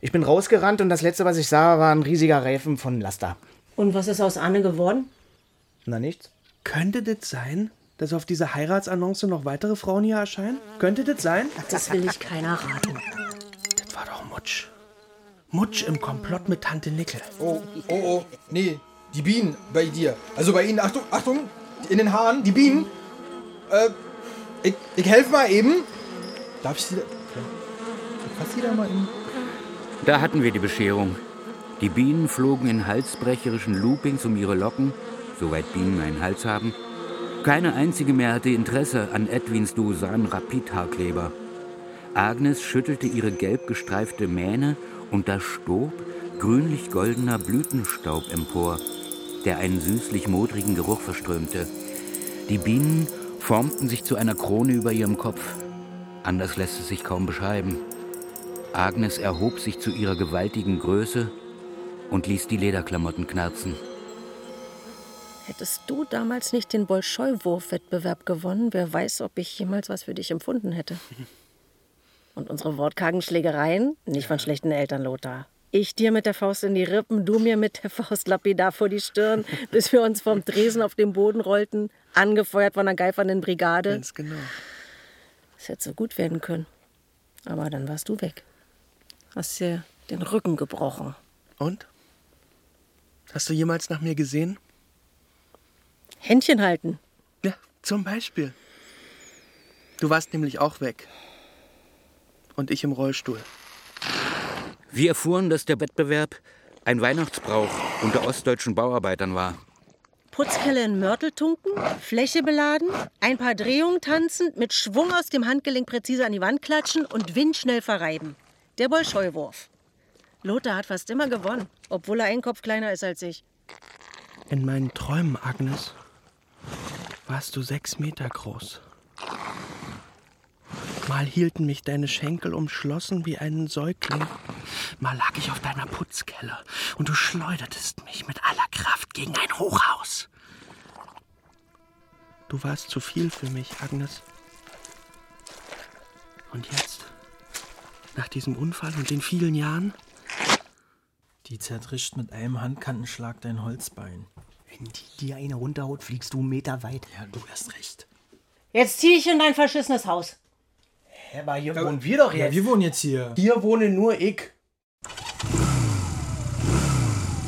Ich bin rausgerannt und das letzte, was ich sah, war ein riesiger Reifen von Laster. Und was ist aus Anne geworden? Na nichts. Könnte das sein, dass auf dieser Heiratsannonce noch weitere Frauen hier erscheinen? Könnte das sein? Das will ich keiner raten. Mutsch. Mutsch im Komplott mit Tante Nickel. Oh, oh, oh. Nee, die Bienen bei dir. Also bei Ihnen, Achtung, Achtung, in den Haaren, die Bienen. Äh, ich, ich helfe mal eben. Darf ich Sie da... Fass Sie da mal in... Da hatten wir die Bescherung. Die Bienen flogen in halsbrecherischen Loopings um ihre Locken, soweit Bienen einen Hals haben. Keine einzige mehr hatte Interesse an Edwins Dusan Rapidhaarkleber. Agnes schüttelte ihre gelb gestreifte Mähne und da stob grünlich-goldener Blütenstaub empor, der einen süßlich modrigen Geruch verströmte. Die Bienen formten sich zu einer Krone über ihrem Kopf. Anders lässt es sich kaum beschreiben. Agnes erhob sich zu ihrer gewaltigen Größe und ließ die Lederklamotten knarzen. Hättest du damals nicht den Bolschoi-Wurf-Wettbewerb gewonnen, wer weiß, ob ich jemals was für dich empfunden hätte. Und unsere wortkargen Schlägereien, nicht von schlechten Eltern, Lothar. Ich dir mit der Faust in die Rippen, du mir mit der Faust lapidar vor die Stirn, bis wir uns vom Tresen auf den Boden rollten. angefeuert von einer geifernden Brigade. Ganz genau. Es hätte so gut werden können. Aber dann warst du weg. Hast dir den Rücken gebrochen. Und? Hast du jemals nach mir gesehen? Händchen halten. Ja, zum Beispiel. Du warst nämlich auch weg. Und ich im Rollstuhl. Wir erfuhren, dass der Wettbewerb ein Weihnachtsbrauch unter ostdeutschen Bauarbeitern war. Putzkelle in Mörtel tunken, Fläche beladen, ein paar Drehungen tanzen, mit Schwung aus dem Handgelenk präzise an die Wand klatschen und windschnell verreiben. Der Bolscheuwurf. Lothar hat fast immer gewonnen, obwohl er einen Kopf kleiner ist als ich. In meinen Träumen, Agnes, warst du sechs Meter groß. Mal hielten mich deine Schenkel umschlossen wie einen Säugling. Mal lag ich auf deiner Putzkelle und du schleudertest mich mit aller Kraft gegen ein Hochhaus. Du warst zu viel für mich, Agnes. Und jetzt? Nach diesem Unfall und den vielen Jahren? Die zertrischt mit einem Handkantenschlag dein Holzbein. Wenn die dir eine runterhaut, fliegst du einen Meter weit. Ja, du hast recht. Jetzt zieh ich in dein verschissenes Haus. Hä, aber hier wohnen wir doch Ja, jetzt. wir wohnen jetzt hier. Hier wohne nur ich.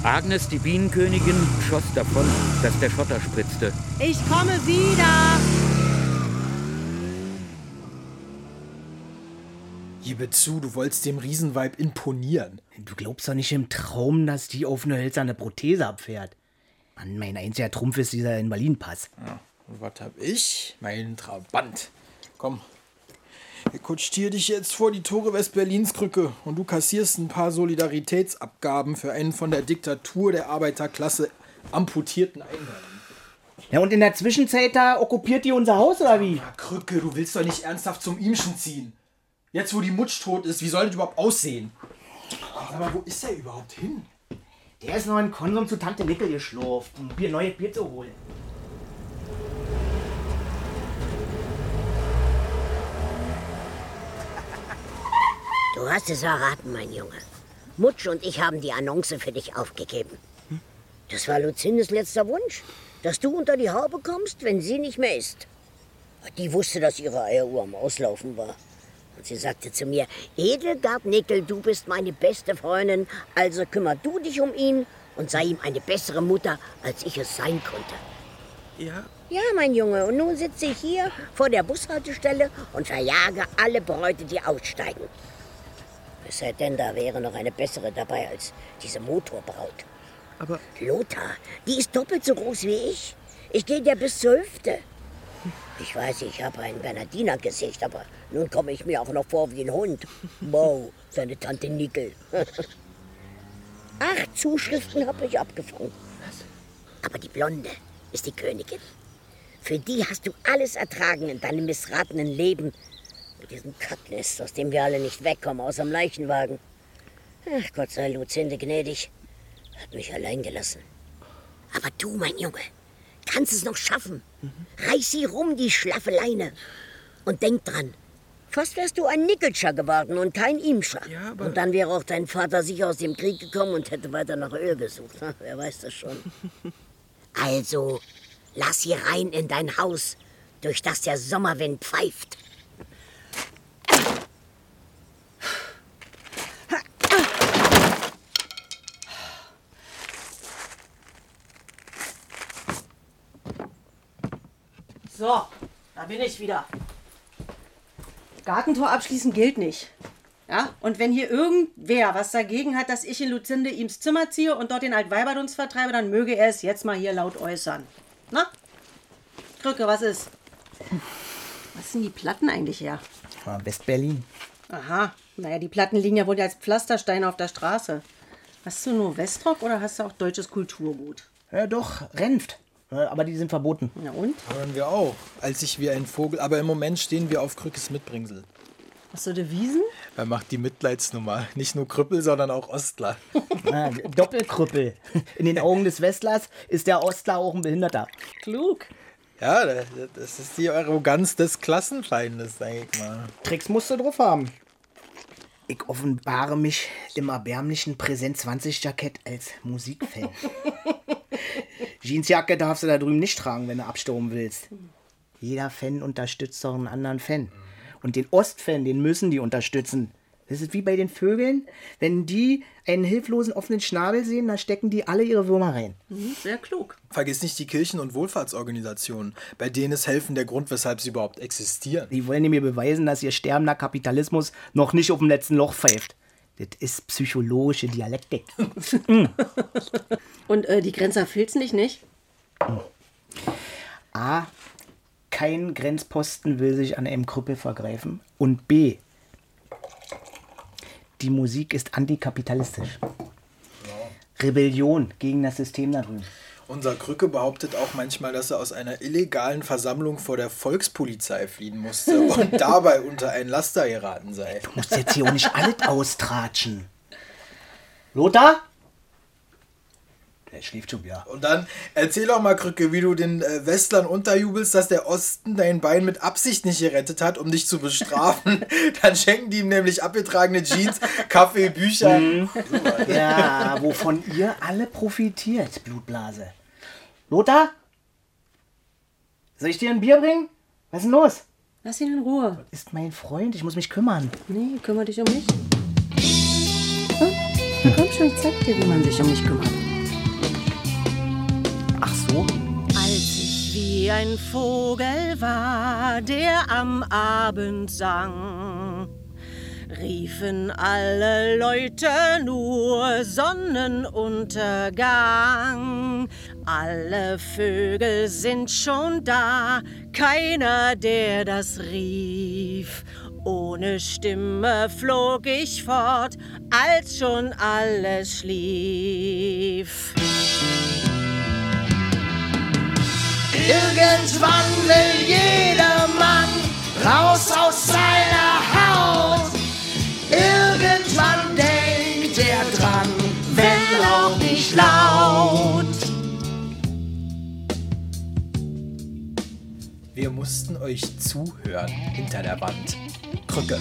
Agnes, die Bienenkönigin, schoss davon, dass der Schotter spritzte. Ich komme wieder. Gebe zu, du wolltest dem Riesenweib imponieren. Du glaubst doch nicht im Traum, dass die auf eine hölzerne Prothese abfährt. Mann, mein einziger Trumpf ist dieser Invaliden-Pass. Ja, und was hab ich? Mein Trabant. Komm. Ich kutschiere dich jetzt vor die Tore Westberlins Krücke und du kassierst ein paar Solidaritätsabgaben für einen von der Diktatur der Arbeiterklasse amputierten Einwanderer. Ja, und in der Zwischenzeit da okkupiert die unser Haus, oder wie? Krücke, du willst doch nicht ernsthaft zum Ihmchen ziehen. Jetzt, wo die Mutsch tot ist, wie soll das überhaupt aussehen? Aber wo ist er überhaupt hin? Der ist noch in Konsum zu Tante Nickel geschlurft, um Bier, neues Bier zu holen. Du hast es erraten, mein Junge. Mutsch und ich haben die Annonce für dich aufgegeben. Das war Lucindes letzter Wunsch, dass du unter die Haube kommst, wenn sie nicht mehr ist. Die wusste, dass ihre Eieruhr am Auslaufen war. Und sie sagte zu mir, Edelgard Nickel, du bist meine beste Freundin, also kümmer du dich um ihn und sei ihm eine bessere Mutter, als ich es sein konnte. Ja? Ja, mein Junge, und nun sitze ich hier vor der Bushaltestelle und verjage alle Bräute, die aussteigen. Es sei denn, da wäre noch eine bessere dabei als diese Motorbraut. Aber. Lothar, die ist doppelt so groß wie ich. Ich gehe dir bis zur Hüfte. Ich weiß, ich habe ein Bernardiner-Gesicht, aber nun komme ich mir auch noch vor wie ein Hund. Wow, seine Tante Nickel. Acht Zuschriften habe ich abgefangen. Aber die Blonde ist die Königin. Für die hast du alles ertragen in deinem missratenen Leben. Mit diesem Kacknest, aus dem wir alle nicht wegkommen, aus dem Leichenwagen. Ach, Gott sei Luzinde gnädig. Hat mich allein gelassen. Aber du, mein Junge, kannst es noch schaffen. Reiß sie rum, die schlaffe Leine. Und denk dran, fast wärst du ein Nickelscher geworden und kein Imscher. und dann wäre auch dein Vater sicher aus dem Krieg gekommen und hätte weiter nach Öl gesucht. Wer weiß das schon. Also, lass sie rein in dein Haus, durch das der Sommerwind pfeift. So, da bin ich wieder. Gartentor abschließen gilt nicht. Ja, und wenn hier irgendwer was dagegen hat, dass ich in Luzinde ihms Zimmer ziehe und dort den Altweiberdunst vertreibe, dann möge er es jetzt mal hier laut äußern. Na? Krücke, was ist? Was sind die Platten eigentlich her? Ah, Westberlin. Aha, naja, die Platten liegen ja wohl als Pflastersteine auf der Straße. Hast du nur Westrock oder hast du auch deutsches Kulturgut? Ja, doch, Renft. Aber die sind verboten. Na und? Hören wir auch. Als ich wie ein Vogel. Aber im Moment stehen wir auf Krückes Mitbringsel. Hast du Devisen? Er macht die Mitleidsnummer. Nicht nur Krüppel, sondern auch Ostler. Ah, Doppelkrüppel. In den Augen des Westlers ist der Ostler auch ein Behinderter. Klug. Ja, das ist die Arroganz des Klassenfeindes, sag ich mal. Tricks musst du drauf haben. Ich offenbare mich im erbärmlichen Präsent 20 Jackett als Musikfan. Jeansjacke darfst du da drüben nicht tragen, wenn du abstauben willst. Jeder Fan unterstützt doch einen anderen Fan. Und den Ostfan, den müssen die unterstützen. Das ist wie bei den Vögeln. Wenn die einen hilflosen offenen Schnabel sehen, dann stecken die alle ihre Würmer rein. Mhm, sehr klug. Vergiss nicht die Kirchen- und Wohlfahrtsorganisationen, bei denen ist Helfen der Grund, weshalb sie überhaupt existieren. Die wollen mir beweisen, dass ihr sterbender Kapitalismus noch nicht auf dem letzten Loch pfeift. Das ist psychologische Dialektik. Und äh, die Grenzer filzen dich nicht? A. Kein Grenzposten will sich an einem Krüppel vergreifen. Und B. Die Musik ist antikapitalistisch. Rebellion gegen das System da drüben. Unser Krücke behauptet auch manchmal, dass er aus einer illegalen Versammlung vor der Volkspolizei fliehen musste und dabei unter ein Laster geraten sei. Du musst jetzt hier auch nicht alles austratschen. Lothar? Der schläft schon wieder. Und dann erzähl doch mal, Krücke, wie du den äh, Westlern unterjubelst, dass der Osten dein Bein mit Absicht nicht gerettet hat, um dich zu bestrafen. dann schenken die ihm nämlich abgetragene Jeans, Kaffee, Bücher. Mhm. Ja, wovon ihr alle profitiert, Blutblase. Lothar? Soll ich dir ein Bier bringen? Was ist denn los? Lass ihn in Ruhe. Ist mein Freund, ich muss mich kümmern. Nee, kümmere dich um mich. Hm? Na komm schon, ich zeig dir, wie man sich um mich kümmert. Als ich wie ein Vogel war, der am Abend sang, riefen alle Leute nur Sonnenuntergang. Alle Vögel sind schon da, keiner, der das rief. Ohne Stimme flog ich fort, als schon alles schlief. Irgendwann will jeder Mann raus aus seiner Haut. Irgendwann denkt er dran, wenn auch nicht laut. Wir mussten euch zuhören hinter der Wand. Krücke.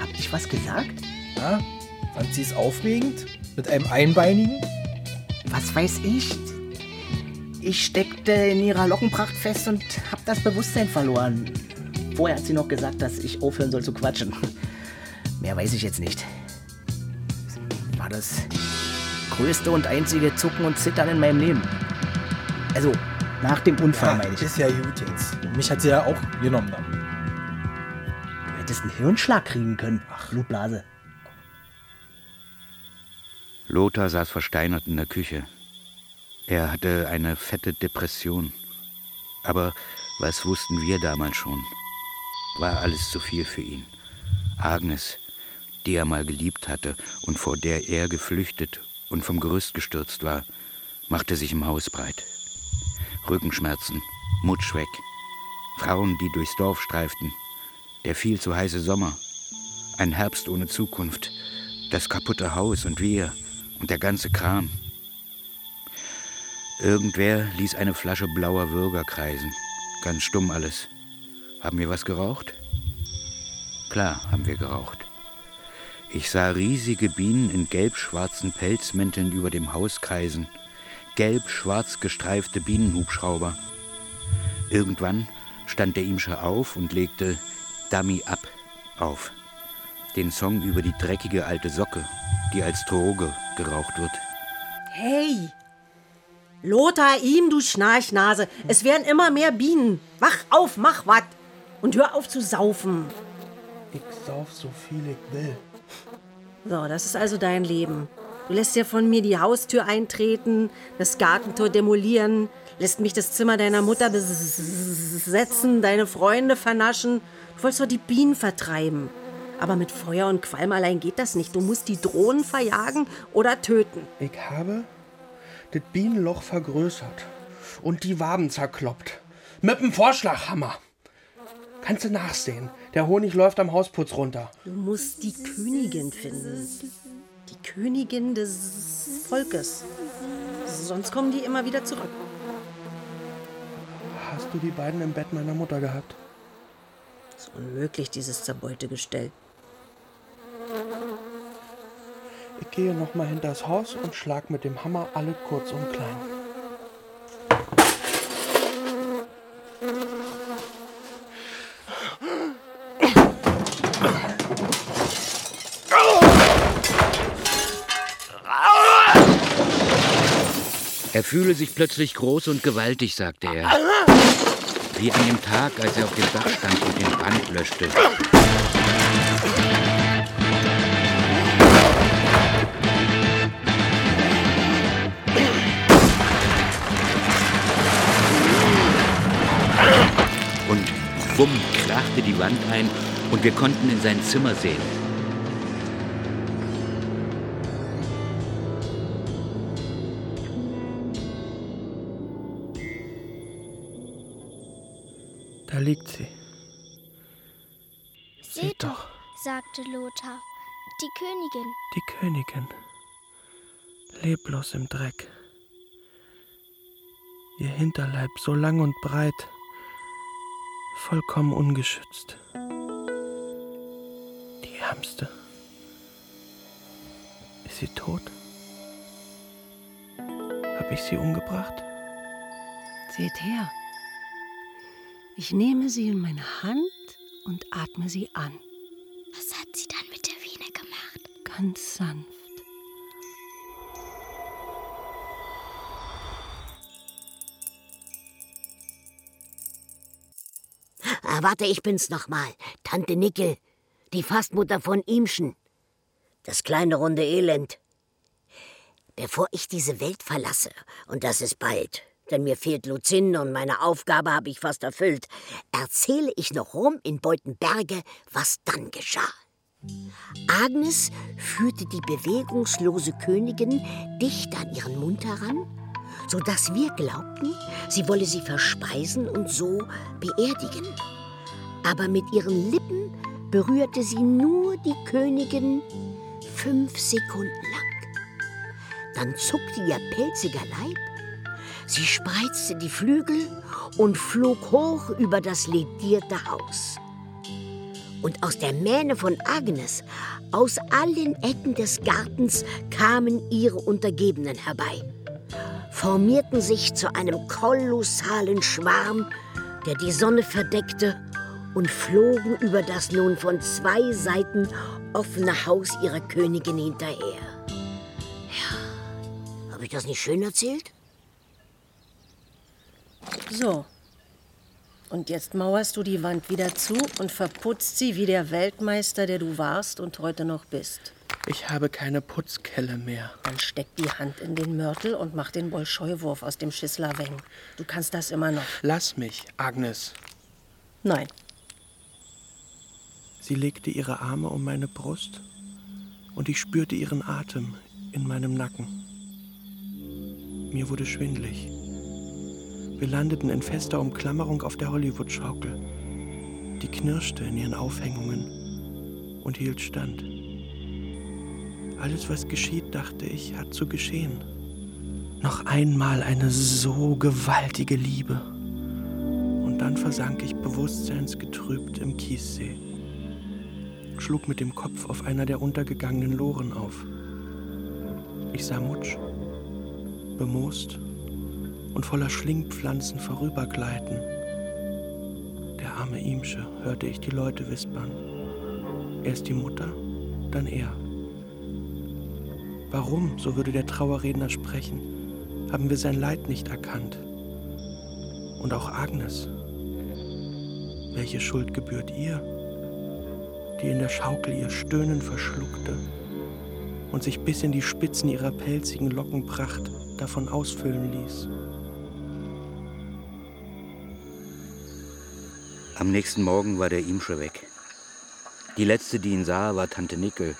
Hab ich was gesagt? Ja? Fand sie es aufregend? Mit einem Einbeinigen? Was weiß ich? Ich steckte in ihrer Lockenpracht fest und hab das Bewusstsein verloren. Vorher hat sie noch gesagt, dass ich aufhören soll zu quatschen. Mehr weiß ich jetzt nicht. War das größte und einzige Zucken und Zittern in meinem Leben. Also, nach dem Unfall, Ja, meine ich. ist ja gut jetzt. Mich hat sie ja auch genommen dann. Du hättest einen Hirnschlag kriegen können. Ach, Blutblase. Lothar saß versteinert in der Küche. Er hatte eine fette Depression. Aber was wussten wir damals schon? War alles zu viel für ihn. Agnes, die er mal geliebt hatte und vor der er geflüchtet und vom Gerüst gestürzt war, machte sich im Haus breit. Rückenschmerzen, Mutsch weg, Frauen, die durchs Dorf streiften, der viel zu heiße Sommer, ein Herbst ohne Zukunft, das kaputte Haus und wir und der ganze Kram. Irgendwer ließ eine Flasche blauer Würger kreisen. Ganz stumm alles. Haben wir was geraucht? Klar, haben wir geraucht. Ich sah riesige Bienen in gelb-schwarzen Pelzmänteln über dem Haus kreisen. Gelb-schwarz gestreifte Bienenhubschrauber. Irgendwann stand der Imscher auf und legte Dummy Up auf. Den Song über die dreckige alte Socke, die als Droge geraucht wird. Hey! Lothar, ihm, du Schnarchnase. Es werden immer mehr Bienen. Wach auf, mach wat. Und hör auf zu saufen. Ich sauf so viel ich will. So, das ist also dein Leben. Du lässt ja von mir die Haustür eintreten, das Gartentor demolieren, lässt mich das Zimmer deiner Mutter besetzen, deine Freunde vernaschen. Du wolltest doch die Bienen vertreiben. Aber mit Feuer und Qualm allein geht das nicht. Du musst die Drohnen verjagen oder töten. Ich habe das Bienenloch vergrößert und die Waben zerkloppt. Mit dem Vorschlaghammer. Kannst du nachsehen. Der Honig läuft am Hausputz runter. Du musst die Königin finden. Die Königin des Volkes. Sonst kommen die immer wieder zurück. Hast du die beiden im Bett meiner Mutter gehabt? ist unmöglich, dieses Zerbeutegestell. Ich gehe noch mal hinters Haus und schlag mit dem Hammer alle kurz und klein. Er fühle sich plötzlich groß und gewaltig, sagte er. Wie an dem Tag, als er auf dem Dach stand und den Brand löschte. Bumm krachte die Wand ein und wir konnten in sein Zimmer sehen. Da liegt sie. Seht doch, sagte Lothar. Die Königin. Die Königin. Leblos im Dreck. Ihr Hinterleib so lang und breit, vollkommen ungeschützt. Die Ärmste. Ist sie tot? Hab ich sie umgebracht? Seht her. Ich nehme sie in meine Hand und atme sie an. Was hat sie dann mit der Vene gemacht? Ganz sanft. Ah, warte, ich bin's nochmal. Tante Nickel, die Fastmutter von Ihmschen. Das kleine runde Elend. Bevor ich diese Welt verlasse, und das ist bald, denn mir fehlt Luzinde und meine Aufgabe habe ich fast erfüllt, erzähle ich noch rum in Beutenberge, was dann geschah. Agnes führte die bewegungslose Königin dicht an ihren Mund heran, so dass wir glaubten, sie wolle sie verspeisen und so beerdigen. Aber mit ihren Lippen berührte sie nur die Königin fünf Sekunden lang. Dann zuckte ihr pelziger Leib, sie spreizte die Flügel und flog hoch über das ledierte Haus. Und aus der Mähne von Agnes, aus allen Ecken des Gartens kamen ihre Untergebenen herbei, formierten sich zu einem kolossalen Schwarm, der die Sonne verdeckte, und flogen über das nun von zwei Seiten offene Haus ihrer Königin hinterher. Ja, habe ich das nicht schön erzählt? So. Und jetzt mauerst du die Wand wieder zu und verputzt sie wie der Weltmeister, der du warst und heute noch bist. Ich habe keine Putzkelle mehr. Dann steck die Hand in den Mörtel und mach den Bolscheuwurf aus dem Schissler weg. Du kannst das immer noch. Lass mich, Agnes. Nein. Sie legte ihre Arme um meine Brust und ich spürte ihren Atem in meinem Nacken. Mir wurde schwindlig. Wir landeten in fester Umklammerung auf der Hollywood-Schaukel. Die knirschte in ihren Aufhängungen und hielt stand. Alles, was geschieht, dachte ich, hat zu geschehen. Noch einmal eine so gewaltige Liebe. Und dann versank ich bewusstseinsgetrübt im Kiessee, schlug mit dem Kopf auf einer der untergegangenen Loren auf. Ich sah Mutsch, bemoost und voller Schlingpflanzen vorübergleiten. Der arme Imsche, hörte ich die Leute wispern. Erst die Mutter, dann er. Warum, so würde der Trauerredner sprechen, haben wir sein Leid nicht erkannt? Und auch Agnes. Welche Schuld gebührt ihr, die in der Schaukel ihr Stöhnen verschluckte und sich bis in die Spitzen ihrer pelzigen Lockenpracht davon ausfüllen ließ? Am nächsten Morgen war der Imsche weg. Die letzte, die ihn sah, war Tante Nickel.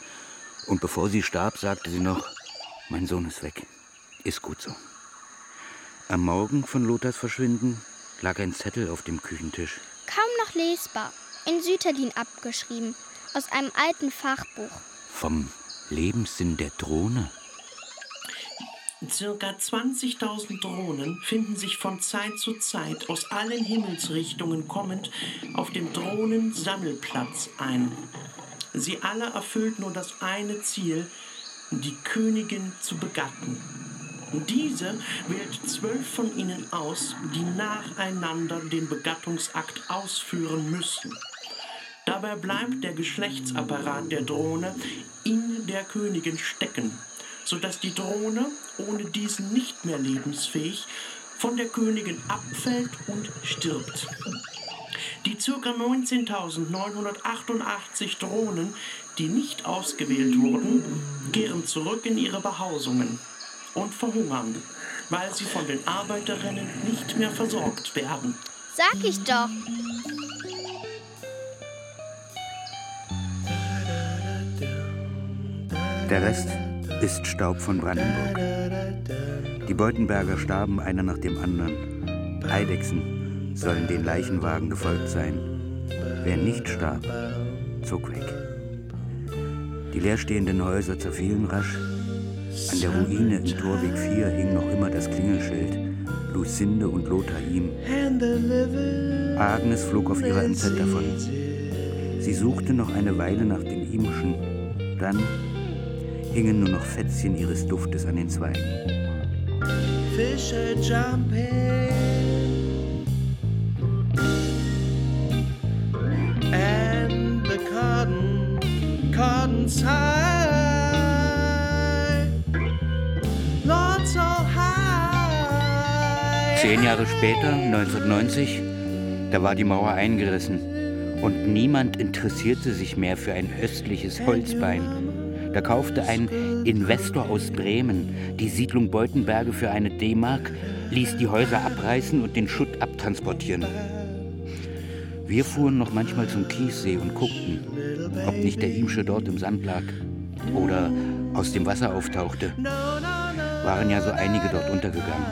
Und bevor sie starb, sagte sie noch, mein Sohn ist weg. Ist gut so. Am Morgen von Lothars Verschwinden lag ein Zettel auf dem Küchentisch. Kaum noch lesbar. In Süterdin abgeschrieben. Aus einem alten Fachbuch. Vom Lebenssinn der Drohne. Circa 20.000 Drohnen finden sich von Zeit zu Zeit aus allen Himmelsrichtungen kommend auf dem Drohnensammelplatz ein. Sie alle erfüllt nur das eine Ziel, die Königin zu begatten. Diese wählt zwölf von ihnen aus, die nacheinander den Begattungsakt ausführen müssen. Dabei bleibt der Geschlechtsapparat der Drohne in der Königin stecken, sodass die Drohne, ohne diesen nicht mehr lebensfähig, von der Königin abfällt und stirbt. Die ca. 19.988 Drohnen, die nicht ausgewählt wurden, kehren zurück in ihre Behausungen und verhungern, weil sie von den Arbeiterinnen nicht mehr versorgt werden. Sag ich doch. Der Rest ist Staub von Brandenburg. Die Beutenberger starben einer nach dem anderen. Eidechsen sollen den Leichenwagen gefolgt sein. Wer nicht starb, zog weg. Die leerstehenden Häuser zerfielen rasch. An der Ruine im Torweg 4 hing noch immer das Klingelschild. Lucinde und Lothar ihm. Agnes flog auf ihrer MZ davon. Sie suchte noch eine Weile nach den Ihmschen. Dann hingen nur noch Fätzchen ihres Duftes an den Zweigen. Fish are jumping. And the cotton, cotton's high. Not so high. Zehn Jahre später, 1990, da war die Mauer eingerissen und niemand interessierte sich mehr für ein östliches Holzbein. Da kaufte ein Investor aus Bremen die Siedlung Beutenberge für eine D-Mark, ließ die Häuser abreißen und den Schutt abtransportieren. Wir fuhren noch manchmal zum Kiessee und guckten, ob nicht der Imsche dort im Sand lag oder aus dem Wasser auftauchte. Waren ja so einige dort untergegangen.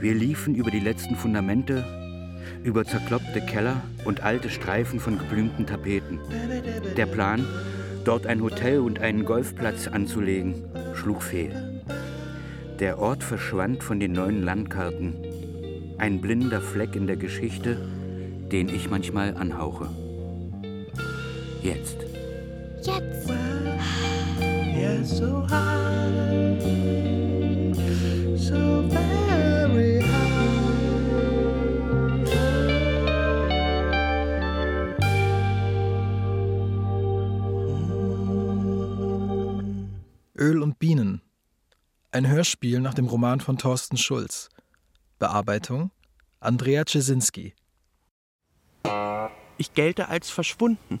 Wir liefen über die letzten Fundamente, über zerkloppte Keller und alte Streifen von geblümten Tapeten. Der Plan, dort ein Hotel und einen Golfplatz anzulegen, schlug fehl. Der Ort verschwand von den neuen Landkarten. Ein blinder Fleck in der Geschichte, den ich manchmal anhauche. Jetzt. Jetzt. Yeah, so high. So very Öl und Bienen. Ein Hörspiel nach dem Roman von Thorsten Schulz. Bearbeitung Andrea Czesinski. Ich gelte als verschwunden.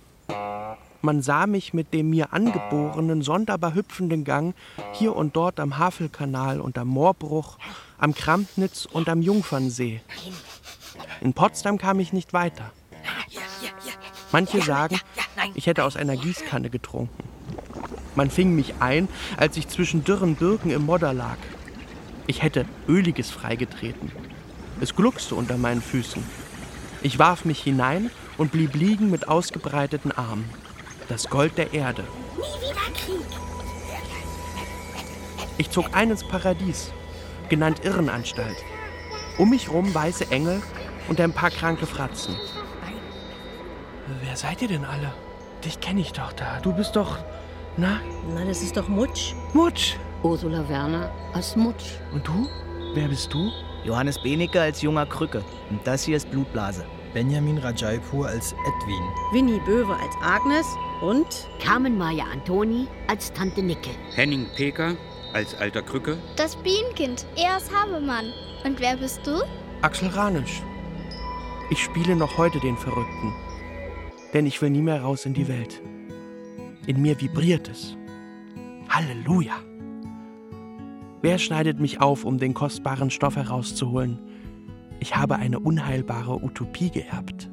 Man sah mich mit dem mir angeborenen, sonderbar hüpfenden Gang hier und dort am Havelkanal und am Moorbruch, am Krampnitz und am Jungfernsee. In Potsdam kam ich nicht weiter. Manche sagen, ich hätte aus einer Gießkanne getrunken. Man fing mich ein, als ich zwischen dürren Birken im Modder lag. Ich hätte Öliges freigetreten. Es gluckste unter meinen Füßen. Ich warf mich hinein und blieb liegen mit ausgebreiteten Armen. Das Gold der Erde. Nie wieder Krieg. Ich zog ein ins Paradies, genannt Irrenanstalt. Um mich rum weiße Engel und ein paar kranke Fratzen. Wer seid ihr denn alle? Dich kenne ich doch da. Du bist doch. Na? Na, das ist doch Mutsch. Mutsch. Ursula Werner als Mutsch. Und du? Wer bist du? Johannes Benecke als junger Krücke. Und das hier ist Blutblase. Benjamin Rajaipur als Edwin. Winnie Böwe als Agnes und Carmen Maja Antoni als Tante Nicke. Henning Peker als alter Krücke. Das Bienenkind. Er ist Habemann. Und wer bist du? Axel Ranisch. Ich spiele noch heute den Verrückten. Denn ich will nie mehr raus in die Welt. In mir vibriert es. Halleluja. Wer schneidet mich auf, um den kostbaren Stoff herauszuholen? Ich habe eine unheilbare Utopie geerbt.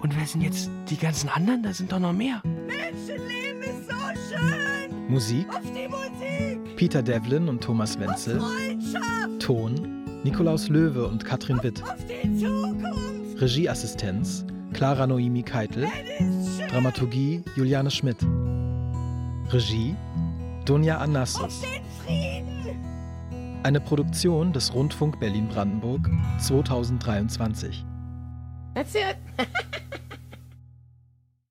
Und wer sind jetzt die ganzen anderen? Da sind doch noch mehr. Menschenleben ist so schön. Musik Auf die Musik. Peter Devlin und Thomas Wenzel. Freundschaft. Ton Nikolaus Löwe und Katrin Witt. Auf die Zukunft. Regieassistenz Clara Noemi Keitel. Dramaturgie Juliane Schmidt. Regie Dunja Anassos. Eine Produktion des Rundfunk Berlin-Brandenburg 2023. That's it.